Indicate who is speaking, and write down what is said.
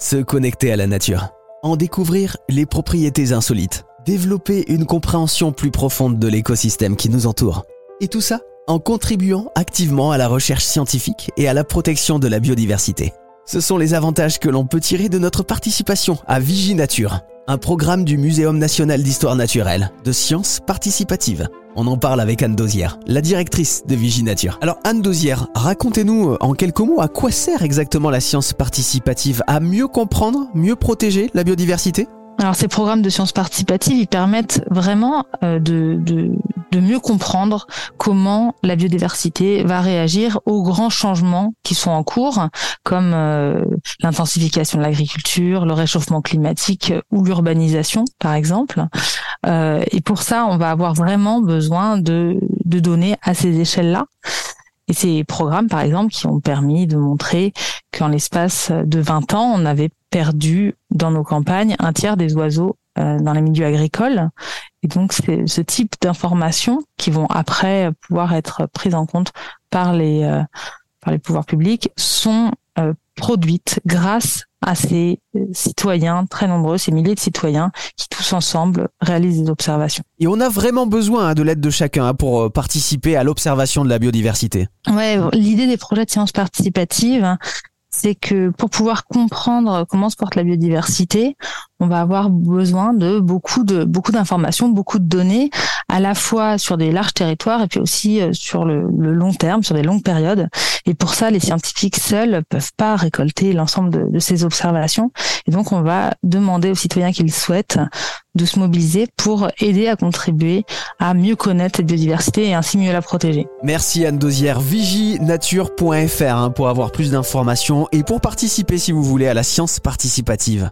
Speaker 1: Se connecter à la nature. En découvrir les propriétés insolites. Développer une compréhension plus profonde de l'écosystème qui nous entoure. Et tout ça en contribuant activement à la recherche scientifique et à la protection de la biodiversité. Ce sont les avantages que l'on peut tirer de notre participation à Viginature, un programme du Muséum national d'histoire naturelle, de sciences participatives. On en parle avec Anne Dosière, la directrice de Viginature. Alors Anne Dosière, racontez-nous en quelques mots à quoi sert exactement la science participative? À mieux comprendre, mieux protéger la biodiversité?
Speaker 2: Alors ces programmes de sciences participatives, ils permettent vraiment euh, de, de, mieux comprendre comment la biodiversité va réagir aux grands changements qui sont en cours, comme euh, l'intensification de l'agriculture, le réchauffement climatique ou l'urbanisation, par exemple. Euh, et pour ça, on va avoir vraiment besoin de, de données à ces échelles-là. Et ces programmes, par exemple, qui ont permis de montrer qu'en l'espace de 20 ans, on avait perdu dans nos campagnes un tiers des oiseaux euh, dans les milieux agricoles. Et donc, c'est ce type d'informations qui vont après pouvoir être prises en compte par les, euh, par les pouvoirs publics sont euh, produites grâce à ces citoyens très nombreux, ces milliers de citoyens qui tous ensemble réalisent des observations.
Speaker 1: Et on a vraiment besoin hein, de l'aide de chacun hein, pour participer à l'observation de la biodiversité.
Speaker 2: Ouais, l'idée des projets de sciences participatives, c'est que pour pouvoir comprendre comment se porte la biodiversité, on va avoir besoin de beaucoup de beaucoup d'informations, beaucoup de données, à la fois sur des larges territoires et puis aussi euh, sur le, long terme, sur des longues périodes. Et pour ça, les scientifiques seuls peuvent pas récolter l'ensemble de, ces observations. Et donc, on va demander aux citoyens qu'ils souhaitent de se mobiliser pour aider à contribuer à mieux connaître cette biodiversité et ainsi mieux la protéger.
Speaker 1: Merci Anne Dosière, viginature.fr hein, pour avoir plus d'informations et pour participer si vous voulez à la science participative.